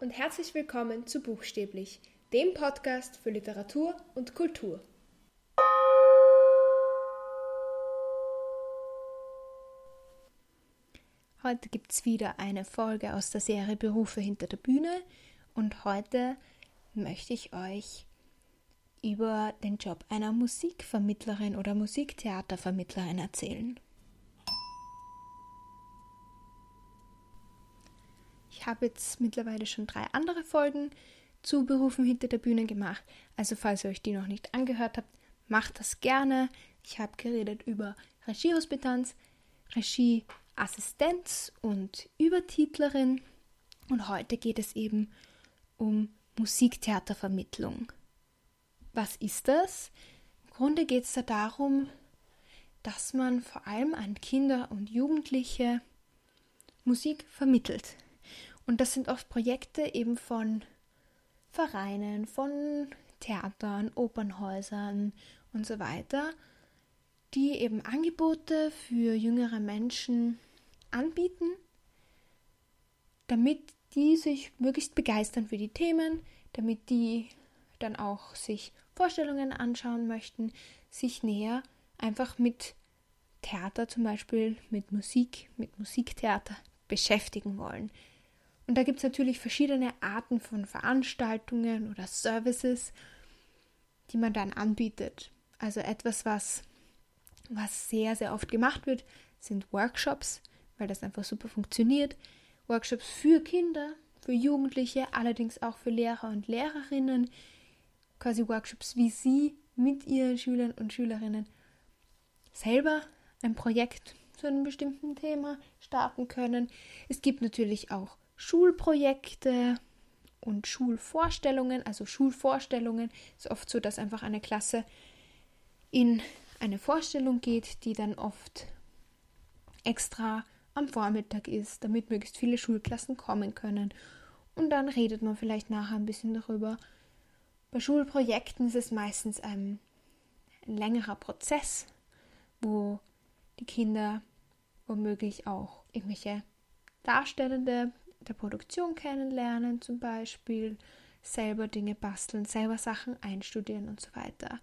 und herzlich willkommen zu Buchstäblich, dem Podcast für Literatur und Kultur. Heute gibt es wieder eine Folge aus der Serie Berufe hinter der Bühne und heute möchte ich euch über den Job einer Musikvermittlerin oder Musiktheatervermittlerin erzählen. Ich habe jetzt mittlerweile schon drei andere Folgen zu Berufen hinter der Bühne gemacht. Also falls ihr euch die noch nicht angehört habt, macht das gerne. Ich habe geredet über Regiehospitanz, Regieassistenz und Übertitlerin. Und heute geht es eben um Musiktheatervermittlung. Was ist das? Im Grunde geht es da darum, dass man vor allem an Kinder und Jugendliche Musik vermittelt. Und das sind oft Projekte eben von Vereinen, von Theatern, Opernhäusern und so weiter, die eben Angebote für jüngere Menschen anbieten, damit die sich möglichst begeistern für die Themen, damit die dann auch sich Vorstellungen anschauen möchten, sich näher einfach mit Theater zum Beispiel, mit Musik, mit Musiktheater beschäftigen wollen. Und da gibt es natürlich verschiedene Arten von Veranstaltungen oder Services, die man dann anbietet. Also etwas, was, was sehr, sehr oft gemacht wird, sind Workshops, weil das einfach super funktioniert. Workshops für Kinder, für Jugendliche, allerdings auch für Lehrer und Lehrerinnen. Quasi Workshops, wie sie mit ihren Schülern und Schülerinnen selber ein Projekt zu einem bestimmten Thema starten können. Es gibt natürlich auch Schulprojekte und Schulvorstellungen. Also Schulvorstellungen ist oft so, dass einfach eine Klasse in eine Vorstellung geht, die dann oft extra am Vormittag ist, damit möglichst viele Schulklassen kommen können. Und dann redet man vielleicht nachher ein bisschen darüber. Bei Schulprojekten ist es meistens ein, ein längerer Prozess, wo die Kinder womöglich auch irgendwelche darstellende der Produktion kennenlernen, zum Beispiel selber Dinge basteln, selber Sachen einstudieren und so weiter.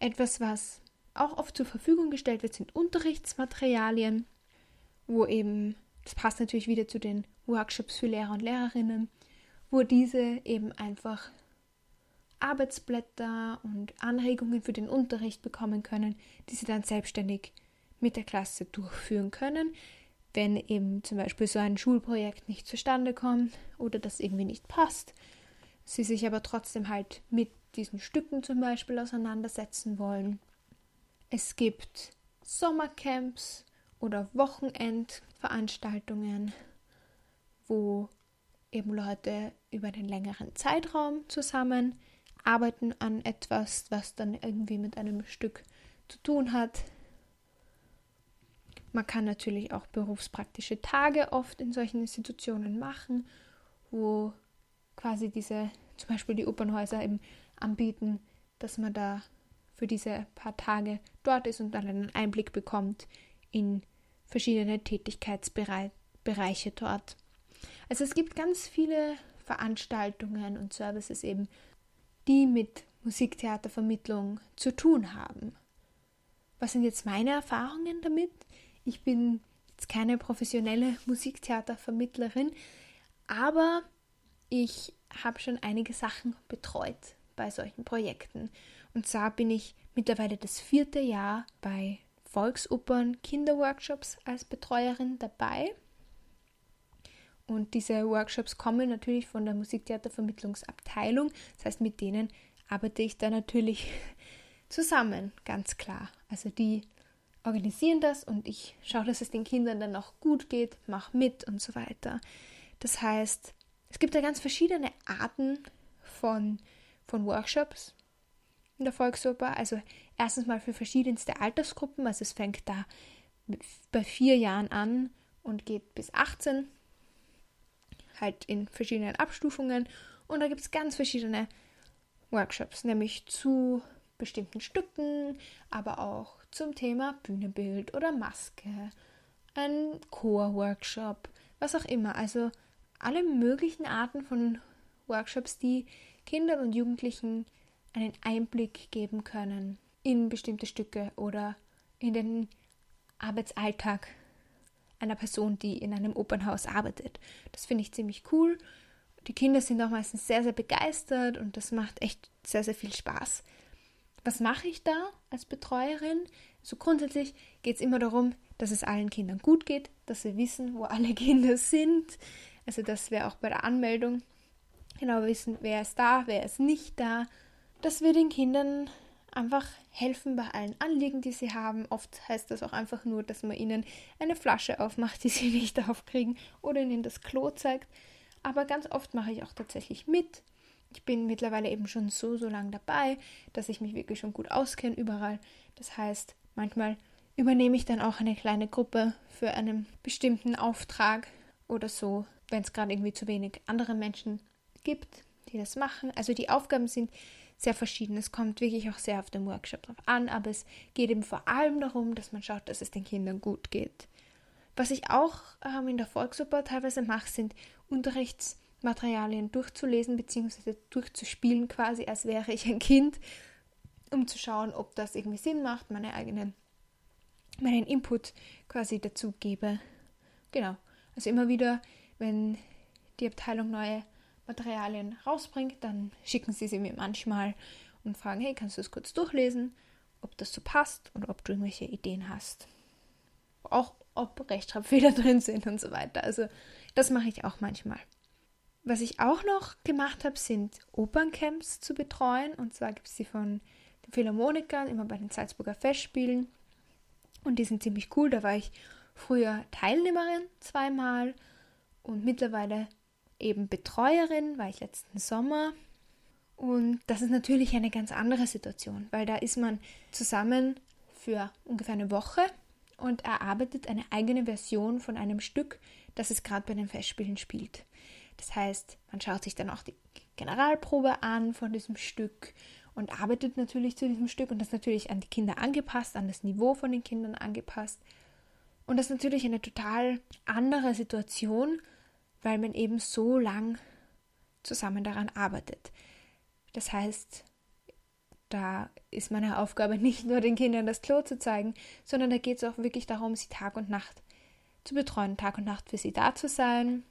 Etwas, was auch oft zur Verfügung gestellt wird, sind Unterrichtsmaterialien, wo eben, das passt natürlich wieder zu den Workshops für Lehrer und Lehrerinnen, wo diese eben einfach Arbeitsblätter und Anregungen für den Unterricht bekommen können, die sie dann selbstständig mit der Klasse durchführen können, wenn eben zum Beispiel so ein Schulprojekt nicht zustande kommt oder das irgendwie nicht passt, sie sich aber trotzdem halt mit diesen Stücken zum Beispiel auseinandersetzen wollen. Es gibt Sommercamps oder Wochenendveranstaltungen, wo eben Leute über den längeren Zeitraum zusammen arbeiten an etwas, was dann irgendwie mit einem Stück zu tun hat. Man kann natürlich auch berufspraktische Tage oft in solchen Institutionen machen, wo quasi diese, zum Beispiel die Opernhäuser eben anbieten, dass man da für diese paar Tage dort ist und dann einen Einblick bekommt in verschiedene Tätigkeitsbereiche dort. Also es gibt ganz viele Veranstaltungen und Services eben, die mit Musiktheatervermittlung zu tun haben. Was sind jetzt meine Erfahrungen damit? Ich bin jetzt keine professionelle Musiktheatervermittlerin, aber ich habe schon einige Sachen betreut bei solchen Projekten. Und zwar bin ich mittlerweile das vierte Jahr bei Volksopern Kinderworkshops als Betreuerin dabei. Und diese Workshops kommen natürlich von der Musiktheatervermittlungsabteilung. Das heißt, mit denen arbeite ich da natürlich zusammen, ganz klar. Also die organisieren das und ich schaue, dass es den Kindern dann auch gut geht, mache mit und so weiter. Das heißt, es gibt da ganz verschiedene Arten von, von Workshops in der Volksoper. Also erstens mal für verschiedenste Altersgruppen. Also es fängt da bei vier Jahren an und geht bis 18. Halt in verschiedenen Abstufungen. Und da gibt es ganz verschiedene Workshops, nämlich zu bestimmten Stücken, aber auch zum Thema Bühnenbild oder Maske, ein Chor-Workshop, was auch immer. Also alle möglichen Arten von Workshops, die Kindern und Jugendlichen einen Einblick geben können in bestimmte Stücke oder in den Arbeitsalltag einer Person, die in einem Opernhaus arbeitet. Das finde ich ziemlich cool. Die Kinder sind auch meistens sehr, sehr begeistert und das macht echt sehr, sehr viel Spaß. Was mache ich da als Betreuerin? So grundsätzlich geht es immer darum, dass es allen Kindern gut geht, dass wir wissen, wo alle Kinder sind. Also dass wir auch bei der Anmeldung genau wissen, wer ist da, wer ist nicht da. Dass wir den Kindern einfach helfen bei allen Anliegen, die sie haben. Oft heißt das auch einfach nur, dass man ihnen eine Flasche aufmacht, die sie nicht aufkriegen oder ihnen das Klo zeigt. Aber ganz oft mache ich auch tatsächlich mit. Ich bin mittlerweile eben schon so, so lange dabei, dass ich mich wirklich schon gut auskenne überall. Das heißt, manchmal übernehme ich dann auch eine kleine Gruppe für einen bestimmten Auftrag oder so, wenn es gerade irgendwie zu wenig andere Menschen gibt, die das machen. Also die Aufgaben sind sehr verschieden. Es kommt wirklich auch sehr auf den Workshop drauf an, aber es geht eben vor allem darum, dass man schaut, dass es den Kindern gut geht. Was ich auch ähm, in der Volksoper teilweise mache, sind Unterrichtsmaterialien durchzulesen bzw. durchzuspielen, quasi als wäre ich ein Kind, um zu schauen, ob das irgendwie Sinn macht, meine eigenen, meinen Input quasi dazu gebe. Genau. Also immer wieder, wenn die Abteilung neue Materialien rausbringt, dann schicken sie sie mir manchmal und fragen, hey, kannst du es kurz durchlesen, ob das so passt oder ob du irgendwelche Ideen hast. Auch ob Rechtschreibfehler drin sind und so weiter. Also das mache ich auch manchmal. Was ich auch noch gemacht habe, sind Operncamps zu betreuen. Und zwar gibt es die von den Philharmonikern, immer bei den Salzburger Festspielen. Und die sind ziemlich cool. Da war ich früher Teilnehmerin zweimal und mittlerweile eben Betreuerin, war ich letzten Sommer. Und das ist natürlich eine ganz andere Situation, weil da ist man zusammen für ungefähr eine Woche und erarbeitet eine eigene Version von einem Stück, das es gerade bei den Festspielen spielt. Das heißt, man schaut sich dann auch die Generalprobe an von diesem Stück und arbeitet natürlich zu diesem Stück und das natürlich an die Kinder angepasst, an das Niveau von den Kindern angepasst. Und das ist natürlich eine total andere Situation, weil man eben so lang zusammen daran arbeitet. Das heißt, da ist meine Aufgabe nicht nur den Kindern das Klo zu zeigen, sondern da geht es auch wirklich darum, sie Tag und Nacht zu betreuen, Tag und Nacht für sie da zu sein,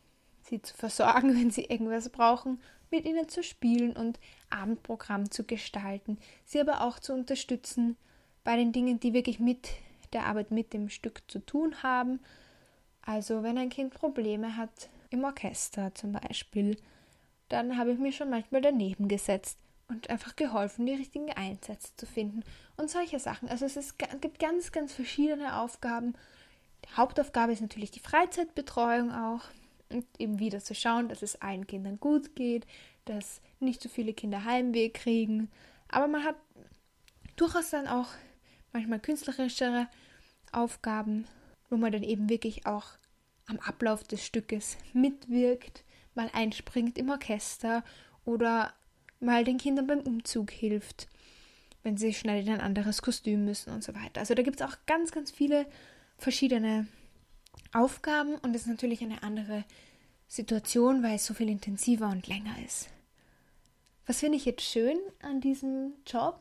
sie zu versorgen, wenn sie irgendwas brauchen, mit ihnen zu spielen und Abendprogramm zu gestalten, sie aber auch zu unterstützen bei den Dingen, die wirklich mit der Arbeit mit dem Stück zu tun haben. Also wenn ein Kind Probleme hat, im Orchester zum Beispiel, dann habe ich mir schon manchmal daneben gesetzt und einfach geholfen, die richtigen Einsätze zu finden und solche Sachen. Also es ist, gibt ganz, ganz verschiedene Aufgaben. Die Hauptaufgabe ist natürlich die Freizeitbetreuung auch und eben wieder zu schauen, dass es allen Kindern gut geht, dass nicht so viele Kinder Heimweh kriegen. Aber man hat durchaus dann auch manchmal künstlerischere Aufgaben, wo man dann eben wirklich auch am Ablauf des Stückes mitwirkt, mal einspringt im Orchester oder mal den Kindern beim Umzug hilft, wenn sie schnell in ein anderes Kostüm müssen und so weiter. Also da gibt es auch ganz, ganz viele verschiedene Aufgaben und ist natürlich eine andere Situation, weil es so viel intensiver und länger ist. Was finde ich jetzt schön an diesem Job?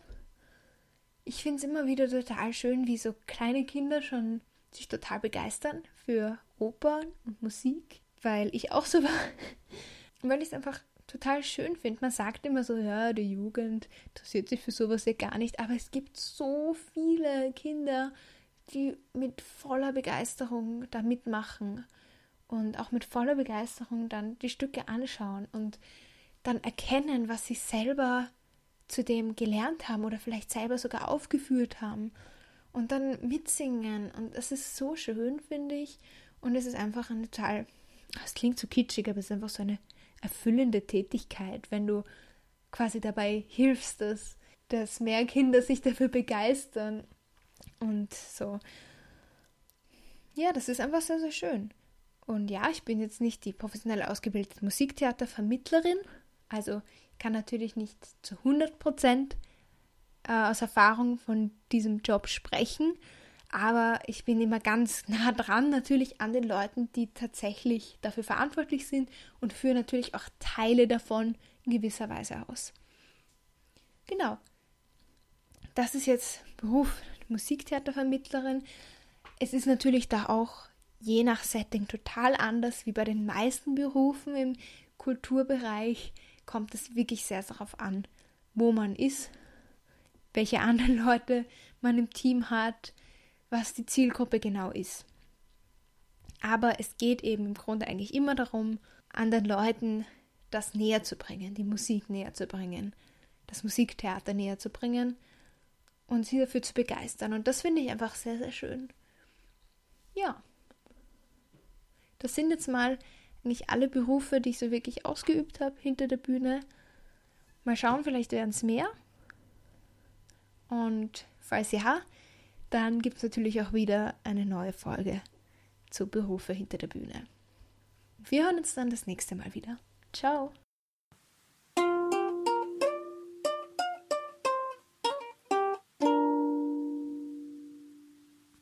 Ich finde es immer wieder total schön, wie so kleine Kinder schon sich total begeistern für Opern und Musik, weil ich auch so war. weil ich es einfach total schön finde. Man sagt immer so, ja, die Jugend interessiert sich für sowas ja gar nicht, aber es gibt so viele Kinder, die mit voller Begeisterung da mitmachen und auch mit voller Begeisterung dann die Stücke anschauen und dann erkennen, was sie selber zu dem gelernt haben oder vielleicht selber sogar aufgeführt haben und dann mitsingen. Und das ist so schön, finde ich. Und es ist einfach eine total, es klingt so kitschig, aber es ist einfach so eine erfüllende Tätigkeit, wenn du quasi dabei hilfst, dass, dass mehr Kinder sich dafür begeistern. Und so. Ja, das ist einfach sehr, sehr schön. Und ja, ich bin jetzt nicht die professionell ausgebildete Musiktheatervermittlerin. Also kann natürlich nicht zu 100 Prozent äh, aus Erfahrung von diesem Job sprechen. aber ich bin immer ganz nah dran, natürlich an den Leuten, die tatsächlich dafür verantwortlich sind und führe natürlich auch Teile davon in gewisser Weise aus. Genau. Das ist jetzt Beruf Musiktheatervermittlerin. Es ist natürlich da auch je nach Setting total anders wie bei den meisten Berufen im Kulturbereich. Kommt es wirklich sehr darauf an, wo man ist, welche anderen Leute man im Team hat, was die Zielgruppe genau ist. Aber es geht eben im Grunde eigentlich immer darum, anderen Leuten das näher zu bringen, die Musik näher zu bringen, das Musiktheater näher zu bringen und sie dafür zu begeistern. Und das finde ich einfach sehr, sehr schön. Ja. Das sind jetzt mal eigentlich alle Berufe, die ich so wirklich ausgeübt habe hinter der Bühne. Mal schauen, vielleicht werden es mehr. Und falls ja, dann gibt es natürlich auch wieder eine neue Folge zu Berufe hinter der Bühne. Wir hören uns dann das nächste Mal wieder. Ciao!